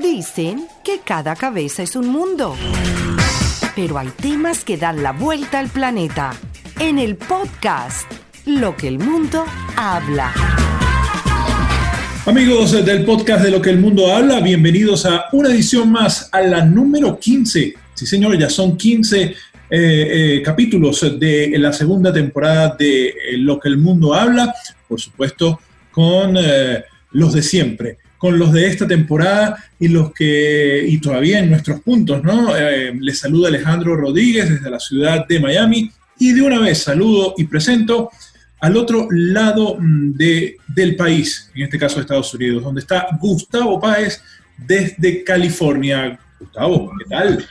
Dicen que cada cabeza es un mundo. Pero hay temas que dan la vuelta al planeta. En el podcast, Lo que el mundo habla. Amigos del podcast de Lo que el mundo habla, bienvenidos a una edición más, a la número 15. Sí, señor, ya son 15 eh, eh, capítulos de la segunda temporada de eh, Lo que el mundo habla, por supuesto, con los de siempre con los de esta temporada y los que, y todavía en nuestros puntos, ¿no? Eh, les saluda Alejandro Rodríguez desde la ciudad de Miami y de una vez saludo y presento al otro lado mm, de, del país, en este caso Estados Unidos, donde está Gustavo Páez desde California. Gustavo, ¿qué tal?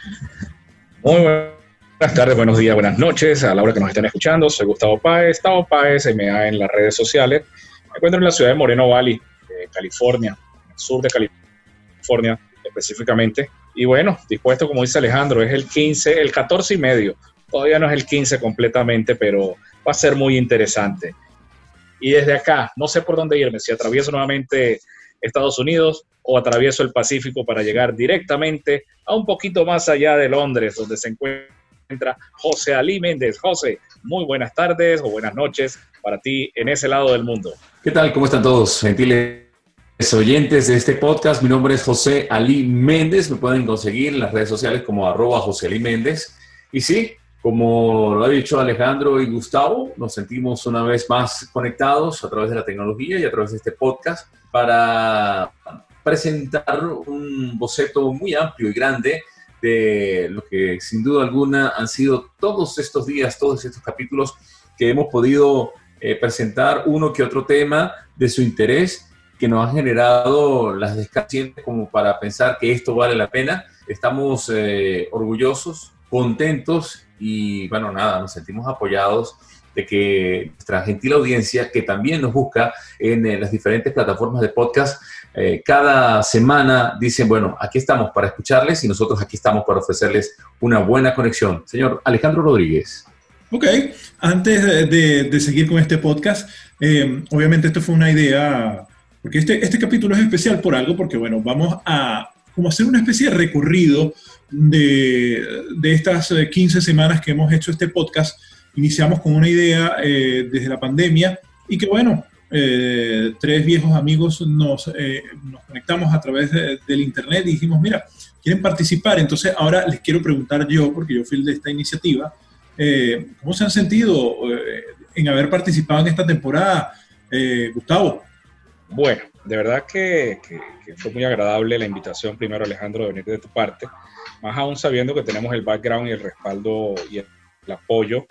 Muy buenas tardes, buenos días, buenas noches a la hora que nos estén escuchando. Soy Gustavo Páez, Gustavo Páez, MA en las redes sociales. Me encuentro en la ciudad de Moreno Valley, California sur de California específicamente. Y bueno, dispuesto, como dice Alejandro, es el 15, el 14 y medio. Todavía no es el 15 completamente, pero va a ser muy interesante. Y desde acá, no sé por dónde irme, si atravieso nuevamente Estados Unidos o atravieso el Pacífico para llegar directamente a un poquito más allá de Londres, donde se encuentra José Ali Méndez. José, muy buenas tardes o buenas noches para ti en ese lado del mundo. ¿Qué tal? ¿Cómo están todos? Gentiles oyentes de este podcast, mi nombre es José Ali Méndez, me pueden conseguir en las redes sociales como arroba José Ali Méndez. Y sí, como lo ha dicho Alejandro y Gustavo, nos sentimos una vez más conectados a través de la tecnología y a través de este podcast para presentar un boceto muy amplio y grande de lo que sin duda alguna han sido todos estos días, todos estos capítulos que hemos podido eh, presentar uno que otro tema de su interés que nos han generado las descasientes como para pensar que esto vale la pena. Estamos eh, orgullosos, contentos y bueno, nada, nos sentimos apoyados de que nuestra gentil audiencia, que también nos busca en, eh, las diferentes plataformas de podcast, eh, cada semana dicen, bueno, aquí estamos para escucharles y nosotros aquí estamos para ofrecerles una buena conexión. Señor Alejandro Rodríguez. Ok, antes de, de seguir con este podcast, obviamente esto fue una idea porque este, este capítulo es especial por algo, porque bueno, vamos a como hacer una especie de recorrido de, de estas 15 eh, semanas que hemos hecho este podcast. Iniciamos con una idea eh, desde la pandemia y que bueno, eh, tres viejos amigos nos, nos conectamos a través del internet y dijimos, mira, quieren participar, entonces ahora les quiero preguntar yo, porque yo fui el de esta iniciativa, ¿cómo se han sentido en haber participado en esta temporada? Gustavo. Bueno, de verdad que, fue muy agradable la invitación, primero Alejandro, de venir de tu parte, más aún sabiendo que tenemos el background y el respaldo y el, apoyo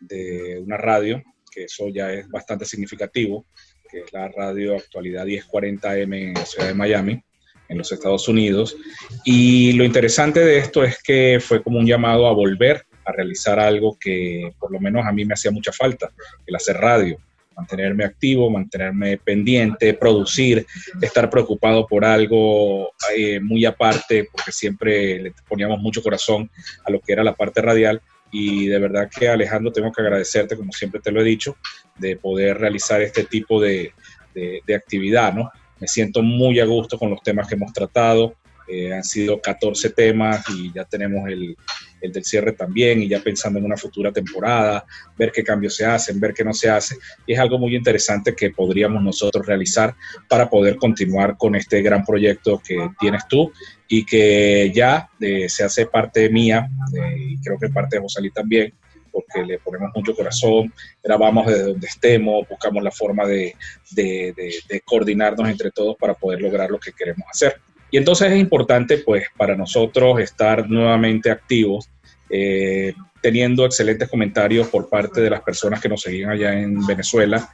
de una radio, que eso ya es bastante significativo, que es la radio Actualidad 1040M en la ciudad de Miami, en los Estados Unidos. Y lo interesante de esto es que fue como un llamado a volver a realizar algo que por lo menos a mí me hacía mucha falta, el hacer radio mantenerme activo, mantenerme pendiente, producir, estar preocupado por algo eh, muy aparte, porque siempre le poníamos mucho corazón a lo que era la parte radial. Y de verdad que Alejandro, tengo que agradecerte, como siempre te lo he dicho, de poder realizar este tipo de, de, actividad, ¿no? Me siento muy a gusto con los temas que hemos tratado. Eh, han sido 14 temas y ya tenemos el, el del cierre también, y ya pensando en una futura temporada, ver qué cambios se hacen, ver qué no se hace. Y es algo muy interesante que podríamos nosotros realizar para poder continuar con este gran proyecto que tienes tú y que ya eh, se hace parte mía, eh, y creo que parte de Josalí también, porque le ponemos mucho corazón, grabamos desde donde estemos, buscamos la forma de, de, de coordinarnos entre todos para poder lograr lo que queremos hacer. Y entonces es importante, pues, para nosotros estar nuevamente activos, eh, teniendo excelentes comentarios por parte de las personas que nos seguían allá en Venezuela.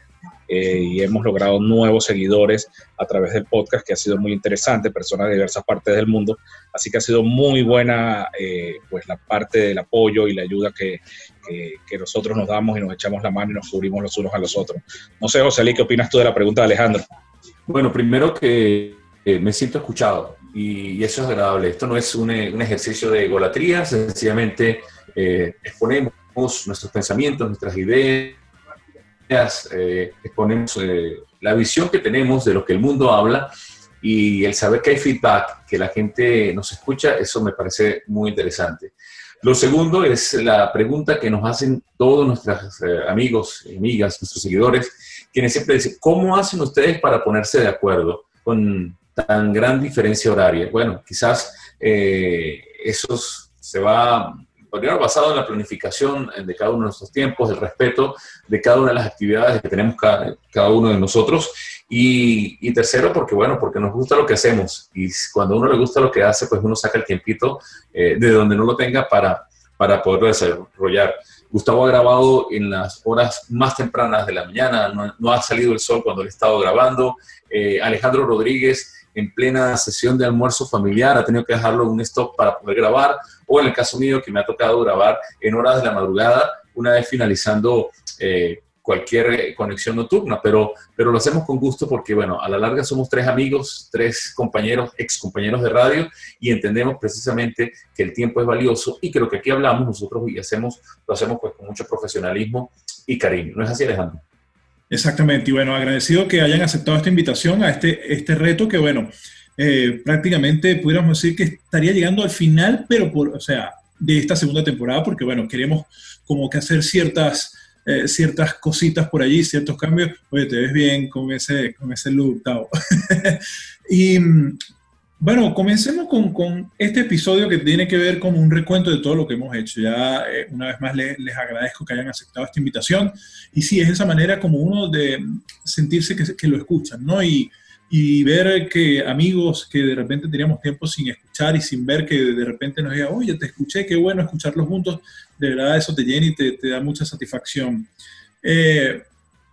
Eh, y hemos logrado nuevos seguidores a través del podcast, que ha sido muy interesante, personas de diversas partes del mundo. Así que ha sido muy buena eh, pues la parte del apoyo y la ayuda que, que, que, nosotros nos damos y nos echamos la mano y nos cubrimos los unos a los otros. No sé, José ¿qué opinas tú de la pregunta de Alejandro? Bueno, primero que eh, me siento escuchado y, eso es agradable. Esto no es un, eh, ejercicio de egolatría, sencillamente eh, exponemos nuestros pensamientos, nuestras ideas, exponemos la visión que tenemos de lo que el mundo habla y el saber que hay feedback, que la gente nos escucha, eso me parece muy interesante. Lo segundo es la pregunta que nos hacen todos nuestros amigos, amigas, nuestros seguidores, quienes siempre dicen, ¿cómo hacen ustedes para ponerse de acuerdo con tan gran diferencia horaria? Bueno, quizás eh, eso se va primero basado en la planificación de cada uno de nuestros tiempos, el respeto de cada una de las actividades que tenemos cada, cada uno de nosotros. Y, y, tercero, porque bueno, porque nos gusta lo que hacemos. Y cuando a uno le gusta lo que hace, pues uno saca el tiempito eh, de donde no lo tenga para, para poderlo desarrollar. Gustavo ha grabado en las horas más tempranas de la mañana, no, no ha salido el sol cuando le he estado grabando. Eh, Alejandro Rodríguez en plena sesión de almuerzo familiar, ha tenido que dejarlo en un stop para poder grabar, o en el caso mío que me ha tocado grabar en horas de la madrugada, una vez finalizando eh, cualquier conexión nocturna, pero, pero lo hacemos con gusto porque, bueno, a la larga somos tres amigos, tres compañeros, ex compañeros de radio, y entendemos precisamente que el tiempo es valioso y que lo que aquí hablamos nosotros y hacemos, lo hacemos pues con mucho profesionalismo y cariño. ¿No es así, Alejandro? Exactamente, y bueno, agradecido que hayan aceptado esta invitación a este, este reto que, bueno, eh, prácticamente pudiéramos decir que estaría llegando al final, pero por, o sea, de esta segunda temporada, porque, bueno, queremos como que hacer ciertas, eh, ciertas cositas por allí, ciertos cambios. Oye, te ves bien con ese, con ese look, Tao. y bueno, comencemos con, con, este episodio que tiene que ver con un recuento de todo lo que hemos hecho. Ya eh, una vez más les, les agradezco que hayan aceptado esta invitación. Y sí, es esa manera como uno de sentirse que, que lo escuchan, ¿no? Y, y, ver que amigos que de repente teníamos tiempo sin escuchar y sin ver que de repente nos digan, oye, te escuché, qué bueno escucharlos juntos, de verdad eso te llena y te, te da mucha satisfacción. Eh,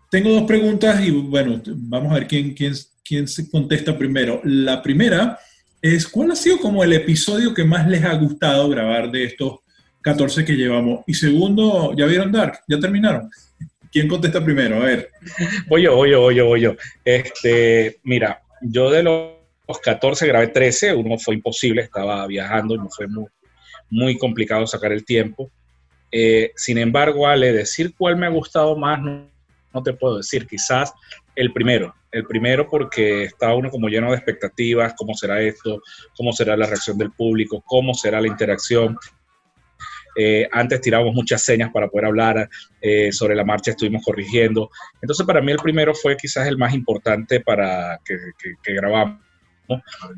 tengo dos preguntas y bueno, vamos a ver quién, quién, quién se contesta primero. La primera es cuál ha sido como el episodio que más les ha gustado grabar de estos 14 que llevamos. Y segundo, ¿ya vieron Dark? ¿Ya terminaron? ¿Quién contesta primero? A ver. Voy yo, voy yo, voy yo, voy yo. Este, mira, yo de los 14 grabé 13, uno fue imposible, estaba viajando y me fue muy, complicado sacar el tiempo. Eh, sin embargo, Ale, decir cuál me ha gustado más, no te puedo decir. Quizás el primero, el primero porque está uno como lleno de expectativas, cómo será esto, cómo será la reacción del público, cómo será la interacción. Eh, antes tirábamos muchas señas para poder hablar, eh, sobre la marcha estuvimos corrigiendo. Entonces para mí el primero fue quizás el más importante para que, grabamos.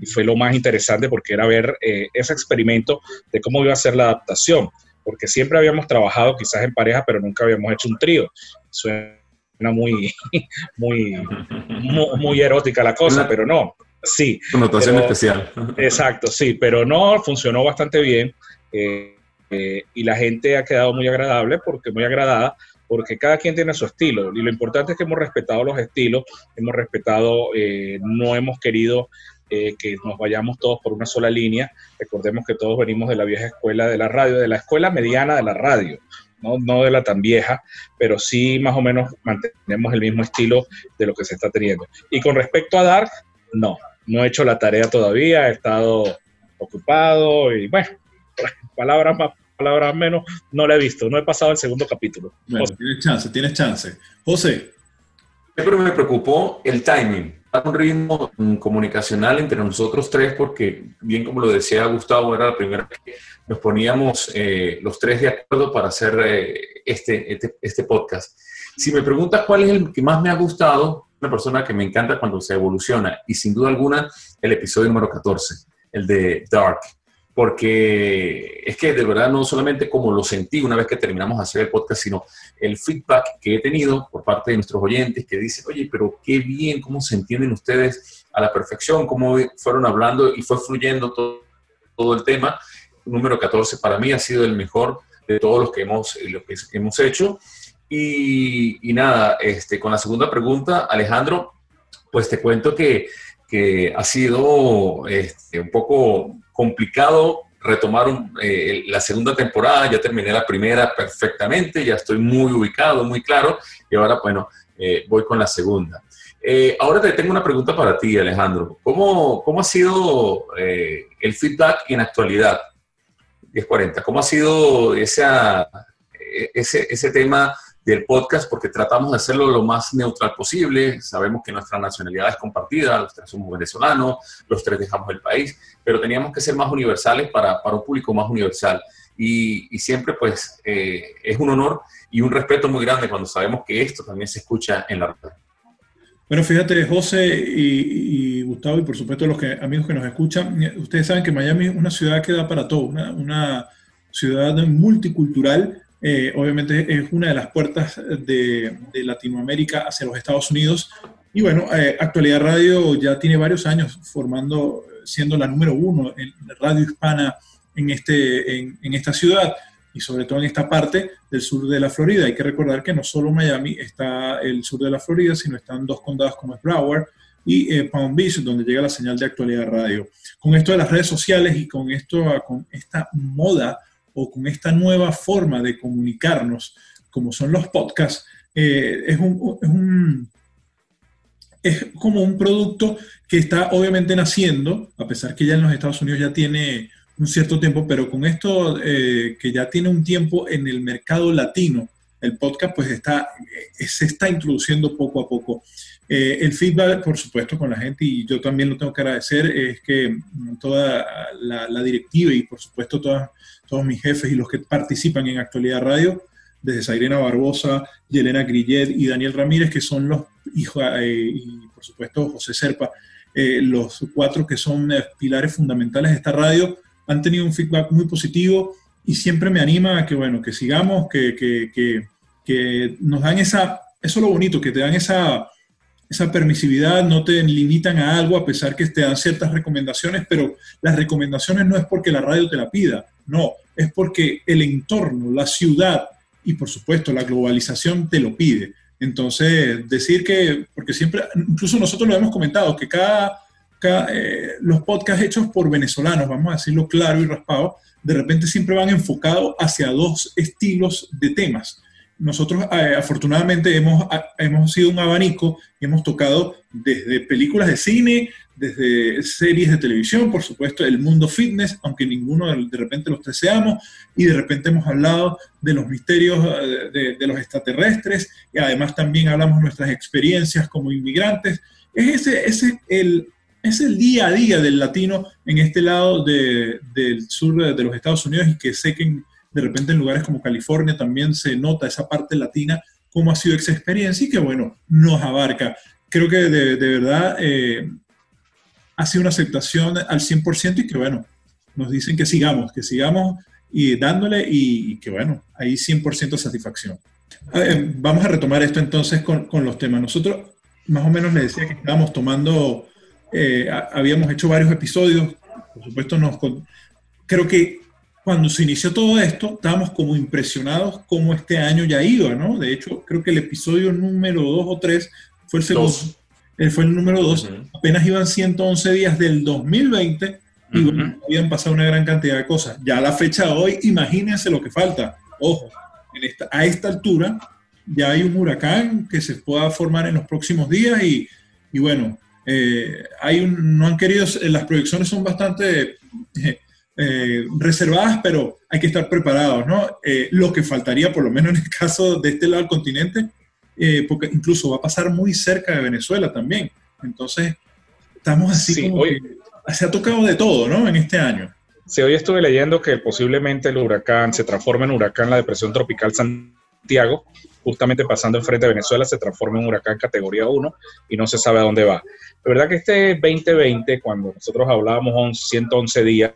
Y fue lo más interesante porque era ver eh, ese experimento de cómo iba a ser la adaptación, porque siempre habíamos trabajado quizás en pareja, pero nunca habíamos hecho un trío. Suena muy, muy, muy, erótica la cosa, pero no. Sí. Connotación especial. Exacto, sí, pero no, funcionó bastante bien. Eh, eh, y la gente ha quedado muy agradable, porque muy agradada, porque cada quien tiene su estilo. Y lo importante es que hemos respetado los estilos, hemos respetado, eh, no hemos querido que nos vayamos todos por una sola línea. Recordemos que todos venimos de la vieja escuela de la radio, de la escuela mediana de la radio no, de la tan vieja, pero sí más o menos mantenemos el mismo estilo de lo que se está teniendo. Y con respecto a Dark, no, no he hecho la tarea todavía, he estado ocupado y bueno, palabras más, palabras menos, no la he visto, no he pasado el segundo capítulo. tienes chance, tienes chance. José. Siempre me preocupó el timing un ritmo comunicacional entre nosotros tres porque, bien como lo decía Gustavo, era la primera vez que nos poníamos eh, los tres de acuerdo para hacer eh, este, este, este, podcast. Si me preguntas cuál es el que más me ha gustado, una persona que me encanta cuando se evoluciona, y sin duda alguna, el episodio número 14, el de Dark porque es que de verdad no solamente como lo sentí una vez que terminamos de hacer el podcast, sino el feedback que he tenido por parte de nuestros oyentes que dicen, oye, pero qué bien, cómo se entienden ustedes a la perfección, cómo fueron hablando y fue fluyendo todo, todo el tema. Número 14 para mí ha sido el mejor de todos los que hemos, lo que hemos hecho. Y, y, nada, este, con la segunda pregunta, Alejandro, pues te cuento que, que ha sido este, un poco complicado retomar eh, la segunda temporada, ya terminé la primera perfectamente, ya estoy muy ubicado, muy claro, y ahora, bueno, eh, voy con la segunda. Eh, ahora te tengo una pregunta para ti, Alejandro. ¿Cómo, cómo ha sido el feedback en actualidad? 1040, ¿cómo ha sido esa, ese, ese tema del podcast porque tratamos de hacerlo lo más neutral posible. Sabemos que nuestra nacionalidad es compartida, los tres somos venezolanos, los tres dejamos el país, pero teníamos que ser más universales para, para un público más universal. Y, siempre pues eh, es un honor y un respeto muy grande cuando sabemos que esto también se escucha en la red. Bueno, fíjate, José y, Gustavo, y por supuesto los que, amigos que nos escuchan, ustedes saben que Miami es una ciudad que da para todo, una, una ciudad multicultural eh, obviamente es una de las puertas de, Latinoamérica hacia los Estados Unidos. Y bueno, eh, Actualidad Radio ya tiene varios años formando, siendo la número uno en radio hispana en, este, en, esta ciudad y sobre todo en esta parte del sur de la Florida. Hay que recordar que no solo Miami está el sur de la Florida, sino están dos condados como es Broward y eh, Palm Beach, donde llega la señal de actualidad radio. Con esto de las redes sociales y con, esto, con esta moda o con esta nueva forma de comunicarnos, como son los podcasts, eh, es, un, es, como un producto que está obviamente naciendo, a pesar que ya en los Estados Unidos ya tiene un cierto tiempo, pero con esto eh, que ya tiene un tiempo en el mercado latino, el podcast pues está, eh, se está introduciendo poco a poco. el feedback, por supuesto, con la gente, y yo también lo tengo que agradecer, es que toda la, la directiva y por supuesto todas todos mis jefes y los que participan en Actualidad Radio, desde Sairena Barbosa, Yelena Grillet y Daniel Ramírez, que son los hijos, eh, y por supuesto José Serpa, eh, los cuatro que son eh, pilares fundamentales de esta radio, han tenido un feedback muy positivo y siempre me anima a que, bueno, que sigamos, que, que, que, que nos dan esa, eso es lo bonito, que te dan esa, esa permisividad, no te limitan a algo a pesar que te dan ciertas recomendaciones, pero las recomendaciones no es porque la radio te la pida, no, es porque el entorno, la ciudad y por supuesto la globalización te lo pide. Entonces, decir que, porque siempre, incluso nosotros lo hemos comentado, que cada, eh, los podcasts hechos por venezolanos, vamos a decirlo claro y raspado, de repente siempre van enfocados hacia dos estilos de temas nosotros eh, afortunadamente hemos, hemos sido un abanico y hemos tocado desde películas de cine, desde series de televisión, por supuesto, el mundo fitness, aunque ninguno de, repente los tres y de repente hemos hablado de los misterios eh, de, los extraterrestres, y además también hablamos de nuestras experiencias como inmigrantes. Es ese, ese el, es el día a día del latino en este lado del sur de los Estados Unidos y que sé que de repente en lugares como California también se nota esa parte latina, cómo ha sido esa experiencia y que bueno, nos abarca. Creo que de, verdad eh, ha sido una aceptación al 100% y que bueno, nos dicen que sigamos, que sigamos y dándole y, que bueno, hay 100% satisfacción. vamos a retomar esto entonces con, con, los temas. Nosotros más o menos le decía que estábamos tomando, eh, habíamos hecho varios episodios, por supuesto nos, creo que cuando se inició todo esto, estábamos como impresionados cómo este año ya iba, ¿no? De hecho, creo que el episodio número 2 o 3 fue el segundo. Él fue el número 2. Apenas iban 111 días del 2020 y habían pasado una gran cantidad de cosas. Ya a la fecha de hoy, imagínense lo que falta. Ojo, a esta altura ya hay un huracán que se pueda formar en los próximos días y, bueno, eh, hay no han querido, las proyecciones son bastante... Eh, eh, reservadas, pero hay que estar preparados, ¿no? Eh, lo que faltaría, por lo menos en el caso de este lado del continente, eh, porque incluso va a pasar muy cerca de Venezuela también. Entonces, estamos así como que se ha tocado de todo, ¿no? En este año. Sí, hoy estuve leyendo que posiblemente el huracán se transforme en huracán, la depresión tropical Santiago, justamente pasando enfrente de Venezuela, se transforma en huracán categoría 1 y no se sabe a dónde va. La verdad que este 2020, cuando nosotros hablábamos 111 días,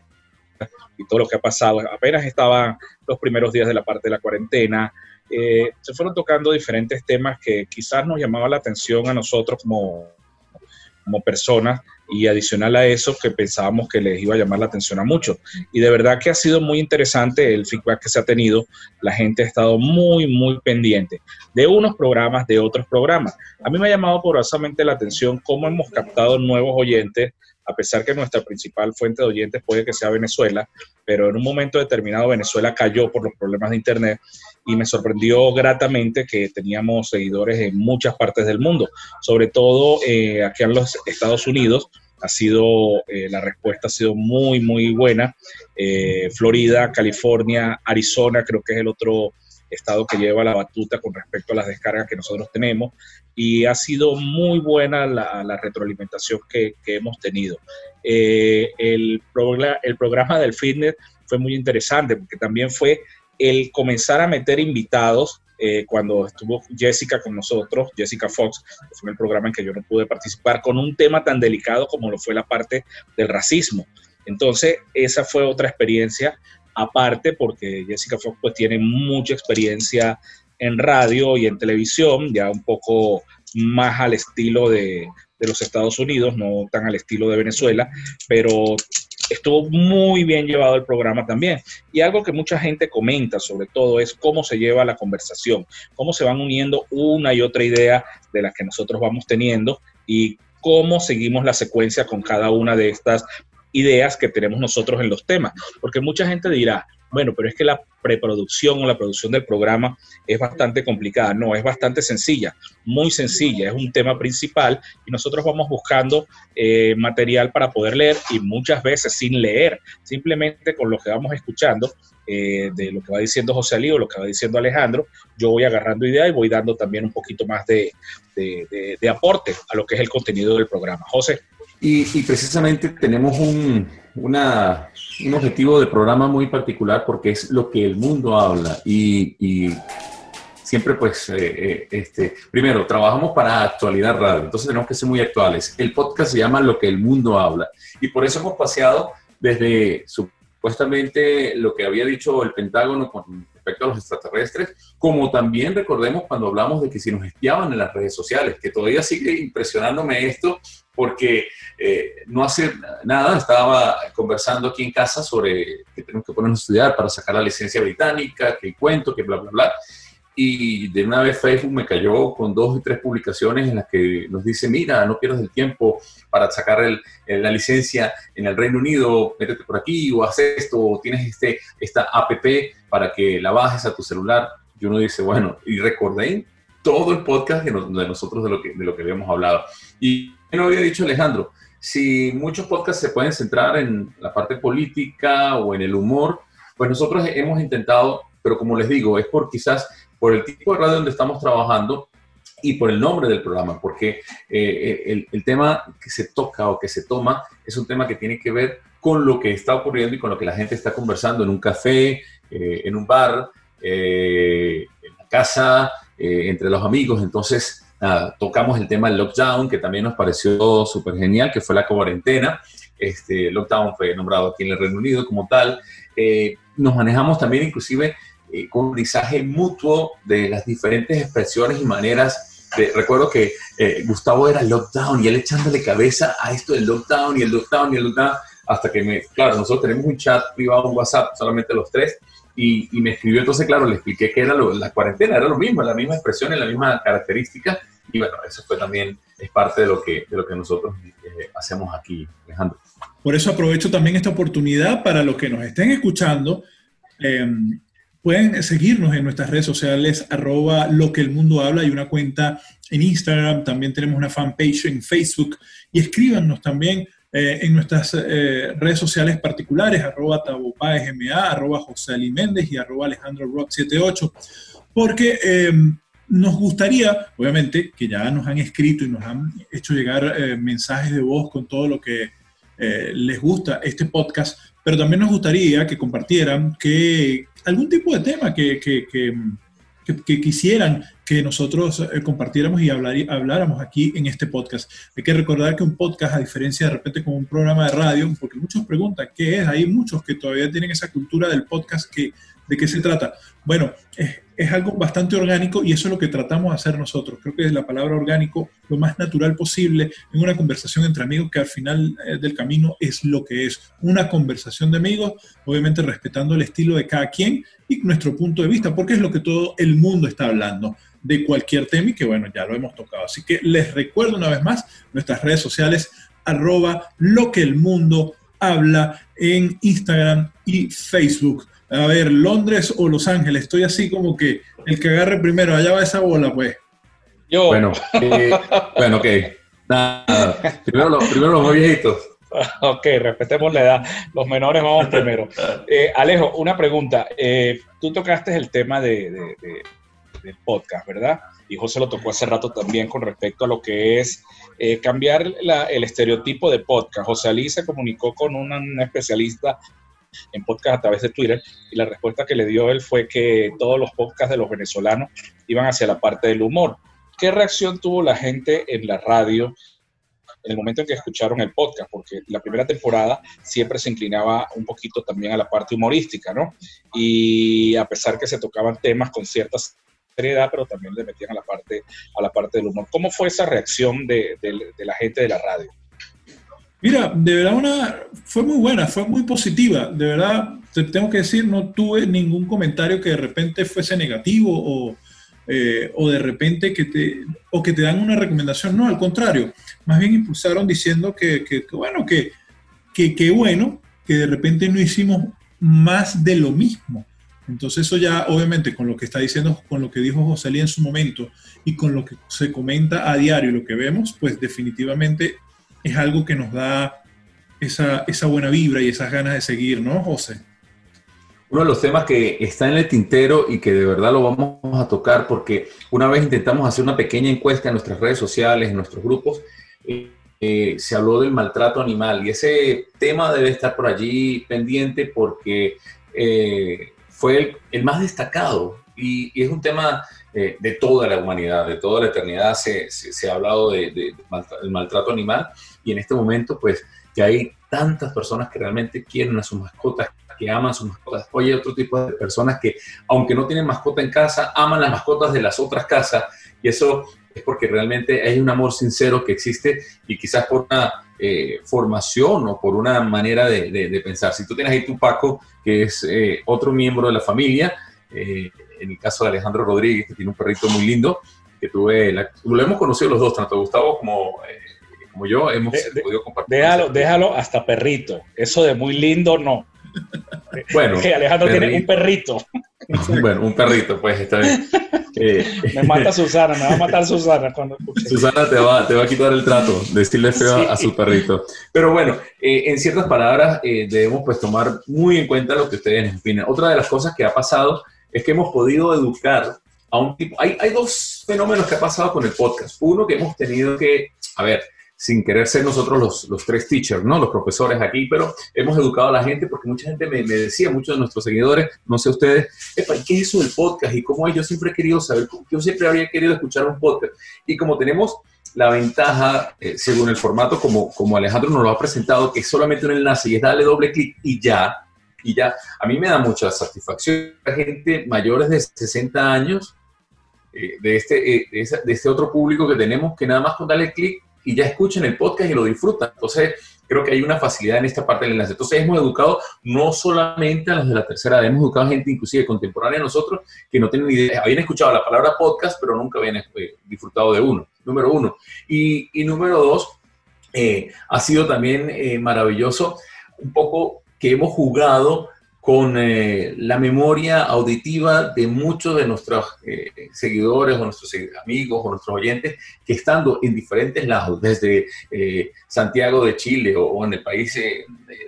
y todo lo que ha pasado. Apenas estaban los primeros días de la parte de la cuarentena. Eh, se fueron tocando diferentes temas que quizás nos llamaban la atención a nosotros como, como personas y adicional a eso que pensábamos que les iba a llamar la atención a muchos. Y de verdad que ha sido muy interesante el feedback que se ha tenido. La gente ha estado muy, muy pendiente de unos programas, de otros programas. A mí me ha llamado poderosamente la atención cómo hemos captado nuevos oyentes a pesar que nuestra principal fuente de oyentes puede que sea Venezuela, pero en un momento determinado Venezuela cayó por los problemas de Internet y me sorprendió gratamente que teníamos seguidores en muchas partes del mundo, sobre todo eh, aquí en los Estados Unidos. Ha sido, eh, la respuesta ha sido muy, muy buena. Eh, Florida, California, Arizona, creo que es el otro estado que lleva la batuta con respecto a las descargas que nosotros tenemos y ha sido muy buena la, retroalimentación que, hemos tenido. Eh, el, el programa del fitness fue muy interesante porque también fue el comenzar a meter invitados eh, cuando estuvo Jessica con nosotros, Jessica Fox, que fue el programa en que yo no pude participar, con un tema tan delicado como lo fue la parte del racismo. Entonces, esa fue otra experiencia aparte, porque Jessica Fox pues tiene mucha experiencia en radio y en televisión, ya un poco más al estilo de, de los Estados Unidos, no tan al estilo de Venezuela, pero estuvo muy bien llevado el programa también. Y algo que mucha gente comenta sobre todo es cómo se lleva la conversación, cómo se van uniendo una y otra idea de las que nosotros vamos teniendo y cómo seguimos la secuencia con cada una de estas ideas que tenemos nosotros en los temas. Porque mucha gente dirá, bueno, pero es que la preproducción o la producción del programa es bastante complicada. No, es bastante sencilla, muy sencilla. Es un tema principal y nosotros vamos buscando eh, material para poder leer y muchas veces sin leer, simplemente con lo que vamos escuchando. Eh, de lo que va diciendo José Ali o lo que va diciendo Alejandro, yo voy agarrando idea y voy dando también un poquito más de, de aporte a lo que es el contenido del programa. José. Y, precisamente tenemos un, un, objetivo de programa muy particular porque es lo que el mundo habla. Y, siempre, pues, eh, eh, este, primero, trabajamos para actualidad radio, entonces tenemos que ser muy actuales. El podcast se llama Lo que el mundo habla. Y por eso hemos paseado desde supuestamente lo que había dicho el Pentágono con respecto a los extraterrestres, como también recordemos cuando hablamos de que si nos espiaban en las redes sociales, que todavía sigue impresionándome esto, porque eh, no hace nada, estaba conversando aquí en casa sobre que tenemos que ponernos a estudiar para sacar la licencia británica, que cuento, que bla, bla, bla. Y de una vez Facebook me cayó con dos o tres publicaciones en las que nos dice, mira, no pierdas el tiempo para sacar la licencia en el Reino Unido, métete por aquí o haz esto, o tienes este, esta app para que la bajes a tu celular. Y uno dice, bueno, y recordé todo el podcast de, nosotros de lo, que, de lo que habíamos hablado. Y no había dicho Alejandro, si muchos podcasts se pueden centrar en la parte política o en el humor, pues nosotros hemos intentado, pero como les digo, es por quizás por el tipo de radio donde estamos trabajando y por el nombre del programa, porque eh, el, el, tema que se toca o que se toma es un tema que tiene que ver con lo que está ocurriendo y con lo que la gente está conversando en un café, eh, en un bar, eh, en la casa, entre los amigos. Entonces, tocamos el tema del lockdown, que también nos pareció súper genial, que fue la cuarentena. Este lockdown fue nombrado aquí en el Reino Unido como tal. Eh, nos manejamos también inclusive eh, con mensaje mutuo de las diferentes expresiones y maneras. De, recuerdo que eh, Gustavo era lockdown y él echándole cabeza a esto del lockdown y el lockdown y el lockdown, hasta que me, claro, nosotros tenemos un chat privado, un WhatsApp, solamente los tres, y, me escribió, entonces, claro, le expliqué que era la cuarentena, era lo mismo, la misma expresión, la misma característica. Y bueno, eso fue también, es parte de lo que, de lo que nosotros eh, hacemos aquí, Alejandro. Por eso aprovecho también esta oportunidad para los que nos estén escuchando. Em, pueden seguirnos en nuestras redes sociales, arroba lo que el mundo habla, hay una cuenta en Instagram, también tenemos una fanpage en Facebook y escríbanos también eh, en nuestras eh, redes sociales particulares, arroba tabopaesma, arroba José Ali Méndez y arroba Alejandro Rock 78, porque eh, nos gustaría, obviamente, que ya nos han escrito y nos han hecho llegar mensajes de voz con todo lo que les gusta este podcast, pero también nos gustaría que compartieran que algún tipo de tema que, que, que quisieran que nosotros eh, compartiéramos y habláramos aquí en este podcast. Hay que recordar que un podcast, a diferencia de repente con un programa de radio, porque muchos preguntan qué es, hay muchos que todavía tienen esa cultura del podcast que ¿De qué se trata? Bueno, es, es, algo bastante orgánico y eso es lo que tratamos de hacer nosotros. Creo que es la palabra orgánico lo más natural posible en una conversación entre amigos que al final eh, del camino es lo que es una conversación de amigos, obviamente respetando el estilo de cada quien y nuestro punto de vista, porque es lo que todo el mundo está hablando de cualquier tema y que bueno, ya lo hemos tocado. Así que les recuerdo una vez más nuestras redes sociales arroba lo que el mundo habla en Instagram y Facebook a ver, Londres o Los Ángeles, estoy así como que el que agarre primero, allá va esa bola, pues. Yo. Bueno, eh, bueno, ok. Primero, los, primero los viejitos. Ok, respetemos la edad. Los menores vamos primero. Eh, Alejo, una pregunta. Eh, tú tocaste el tema de, del podcast, ¿verdad? Y José lo tocó hace rato también con respecto a lo que es eh, cambiar el estereotipo de podcast. José Ali se comunicó con un especialista en podcast a través de Twitter y la respuesta que le dio él fue que todos los podcasts de los venezolanos iban hacia la parte del humor. ¿Qué reacción tuvo la gente en la radio en el momento en que escucharon el podcast? Porque la primera temporada siempre se inclinaba un poquito también a la parte humorística, ¿no? Y a pesar que se tocaban temas con cierta seriedad, pero también le metían a la parte, a la parte del humor. ¿Cómo fue esa reacción de, de la gente de la radio? Mira, de verdad una, fue muy buena, fue muy positiva. De verdad, te tengo que decir, no tuve ningún comentario que de repente fuese negativo o, eh, o de repente que te, o que te dan una recomendación. No, al contrario, más bien impulsaron diciendo que, que, bueno, que, que, bueno, que de repente no hicimos más de lo mismo. Entonces eso ya, obviamente, con lo que está diciendo, con lo que dijo José Lía en su momento y con lo que se comenta a diario lo que vemos, pues definitivamente es algo que nos da esa, buena vibra y esas ganas de seguir, ¿no, José? Uno de los temas que está en el tintero y que de verdad lo vamos a tocar porque una vez intentamos hacer una pequeña encuesta en nuestras redes sociales, en nuestros grupos, eh, eh, se habló del maltrato animal y ese tema debe estar por allí pendiente porque eh, fue el, más destacado y, es un tema de toda la humanidad, de toda la eternidad se, ha hablado del de, maltrato animal y en este momento, pues, que hay tantas personas que realmente quieren a sus mascotas, que aman sus mascotas. Hoy hay otro tipo de personas que, aunque no tienen mascota en casa, aman las mascotas de las otras casas y eso es porque realmente hay un amor sincero que existe y quizás por una eh, formación o por una manera de, pensar. Si tú tienes ahí tu Paco, que es eh, otro miembro de la familia, eh, en el caso de Alejandro Rodríguez, que tiene un perrito muy lindo, que tuve, lo hemos conocido los dos, tanto Gustavo como como yo hemos podido compartir. Déjalo, déjalo hasta perrito. Eso de muy lindo, no. Bueno, Alejandro tiene un perrito. Bueno, un perrito, pues está bien. me mata Susana, me va a matar Susana cuando Susana te va, te va a quitar el trato, de decirle feo a su perrito. Pero bueno, eh, en ciertas palabras eh, debemos pues tomar muy en cuenta lo que ustedes opinan. Otra de las cosas que ha pasado es que hemos podido educar a un tipo... Hay, hay dos fenómenos que ha pasado con el podcast. Uno que hemos tenido que, a ver, sin querer ser nosotros los, los, tres teachers, ¿no? Los profesores aquí, pero hemos educado a la gente porque mucha gente me, decía, muchos de nuestros seguidores, no sé ustedes, ¿qué es eso podcast? Y cómo es, yo siempre he querido saber, yo siempre habría querido escuchar un podcast. Y como tenemos la ventaja, eh, según el formato, como, como Alejandro nos lo ha presentado, que es solamente un enlace y es darle doble clic y ya, y ya, a mí me da mucha satisfacción. La gente mayores de 60 años, eh, de, este, eh, de, de este otro público que tenemos, que nada más con darle clic y ya escuchen el podcast y lo disfrutan. Entonces, creo que hay una facilidad en esta parte del enlace. Entonces, hemos educado no solamente a los de la tercera edad, hemos educado a gente inclusive contemporánea a nosotros que no tienen idea, habían escuchado la palabra podcast, pero nunca habían eh, disfrutado de uno, número uno. Y, número dos, eh, ha sido también eh, maravilloso un poco que hemos jugado con eh, la memoria auditiva de muchos de nuestros eh, seguidores o nuestros amigos o nuestros oyentes que estando en diferentes lados, desde eh, Santiago de Chile o, en el país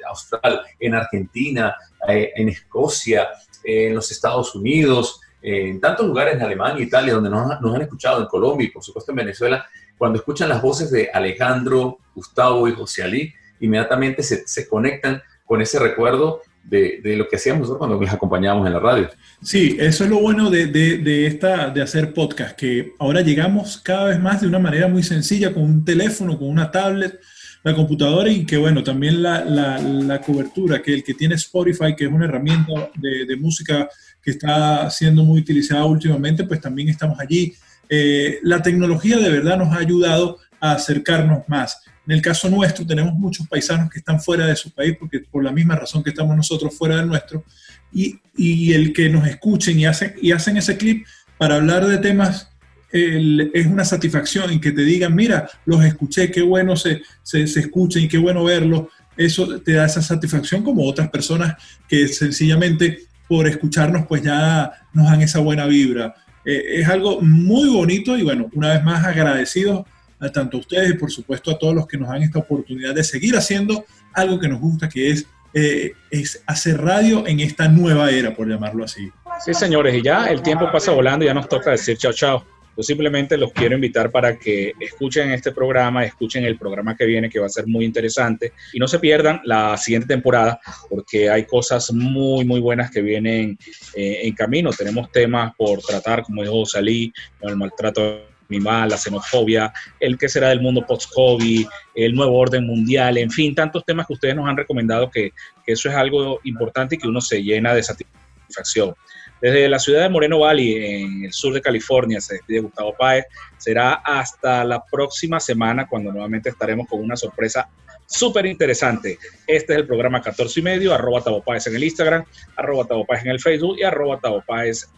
austral, en Argentina, en Escocia, en los Estados Unidos, en tantos lugares en Alemania, Italia, donde nos, han escuchado, en Colombia y por supuesto en Venezuela, cuando escuchan las voces de Alejandro, Gustavo y José Ali, inmediatamente se conectan con ese recuerdo de, lo que hacíamos cuando les acompañábamos en la radio. Sí, eso es lo bueno de, de, esta, de hacer podcast, que ahora llegamos cada vez más de una manera muy sencilla, con un teléfono, con una tablet, la computadora y que bueno, también la, la, la cobertura, que el que tiene Spotify, que es una herramienta de, música que está siendo muy utilizada últimamente, pues también estamos allí. Eh, la tecnología de verdad nos ha ayudado a acercarnos más. En el caso nuestro tenemos muchos paisanos que están fuera de su país porque por la misma razón que estamos nosotros fuera del nuestro y, y el que nos escuchen y hacen, y hacen ese clip para hablar de temas es una satisfacción y que te digan, mira, los escuché, qué bueno se, se, se escuchen y qué bueno verlos. Eso te da esa satisfacción como otras personas que sencillamente por escucharnos pues ya nos dan esa buena vibra. Eh, es algo muy bonito y bueno, una vez más agradecidos a tanto a ustedes y por supuesto a todos los que nos dan esta oportunidad de seguir haciendo algo que nos gusta, que es, eh, es hacer radio en esta nueva era, por llamarlo así. Sí, señores, y ya el tiempo pasa volando ya nos toca decir chao, chao. Yo simplemente los quiero invitar para que escuchen este programa, escuchen el programa que viene, que va a ser muy interesante, y no se pierdan la siguiente temporada, porque hay cosas muy, muy buenas que vienen eh, en camino. Tenemos temas por tratar, como dijo Salí, el maltrato animal, la xenofobia, el que será del mundo post-COVID, el nuevo orden mundial, en fin, tantos temas que ustedes nos han recomendado que, eso es algo importante y que uno se llena de satisfacción. Desde la ciudad de Moreno Valley, en el sur de California, se despide Gustavo Páez. Será hasta la próxima semana cuando nuevamente estaremos con una sorpresa súper interesante. Este es el programa 14 y medio, arroba Tabo Páez en el Instagram, arroba Tabo Páez en el Facebook y arroba Tabo Páez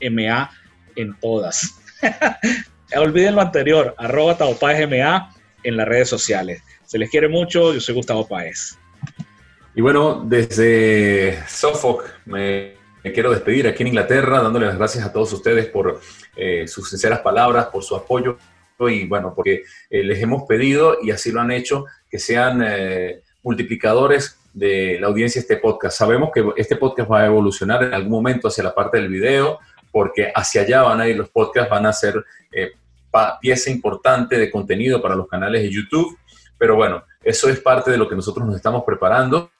MA en todas. Olviden lo anterior, arroba Tabo Páez MA en las redes sociales. Se les quiere mucho, yo soy Gustavo Páez. Y bueno, desde Suffolk me me quiero despedir aquí en Inglaterra, dándole las gracias a todos ustedes por eh, sus sinceras palabras, por su apoyo y bueno, porque eh, les hemos pedido y así lo han hecho, que sean eh, multiplicadores de la audiencia de este podcast. Sabemos que este podcast va a evolucionar en algún momento hacia la parte del video, porque hacia allá van a ir los podcasts, van a ser pieza importante de contenido para los canales de YouTube. Pero bueno, eso es parte de lo que nosotros nos estamos preparando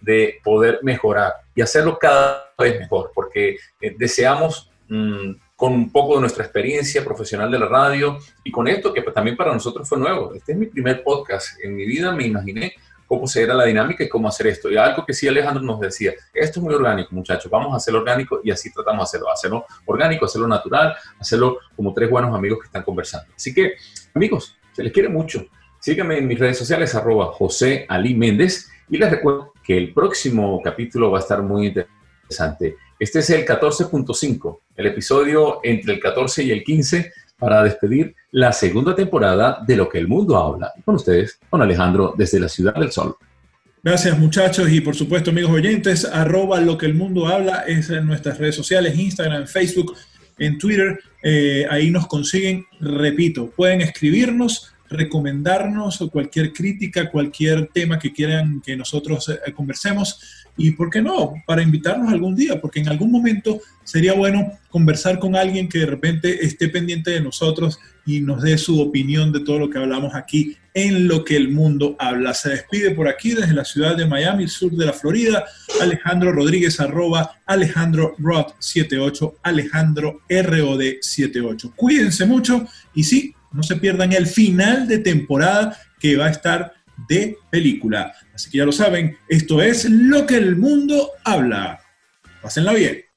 de poder mejorar y hacerlo cada vez mejor, porque eh, deseamos mm, con un poco de nuestra experiencia profesional de la radio y con esto que también para nosotros fue nuevo. Este es mi primer podcast. En mi vida me imaginé cómo será la dinámica y cómo hacer esto. Y algo que sí Alejandro nos decía, esto es muy orgánico, muchachos, vamos a hacerlo orgánico y así tratamos de hacerlo, hacerlo orgánico, hacerlo natural, hacerlo como tres buenos amigos que están conversando. Así que, amigos, se les quiere mucho. Síganme en mis redes sociales, arroba José Ali Méndez y les recuerdo que el próximo capítulo va a estar muy interesante. Este es el 14.5, el episodio entre el 14 y el 15 para despedir la segunda temporada de Lo que el mundo habla. con ustedes, con Alejandro desde la Ciudad del Sol. Gracias muchachos y por supuesto amigos oyentes, arroba lo que el mundo habla es en nuestras redes sociales, Instagram, Facebook, en Twitter, eh, ahí nos consiguen, repito, pueden escribirnos recomendarnos cualquier crítica, cualquier tema que quieran que nosotros eh, conversemos y, ¿por qué no?, para invitarnos algún día, porque en algún momento sería bueno conversar con alguien que de repente esté pendiente de nosotros y nos dé su opinión de todo lo que hablamos aquí en lo que el mundo habla. Se despide por aquí desde la ciudad de Miami, sur de la Florida, Alejandro Rodríguez, arroba Alejandro Rod 78, Alejandro ROD 78. Cuídense mucho y sí, no se pierdan el final de temporada que va a estar de película. Así que ya lo saben, esto es lo que el mundo habla. Pásenla bien.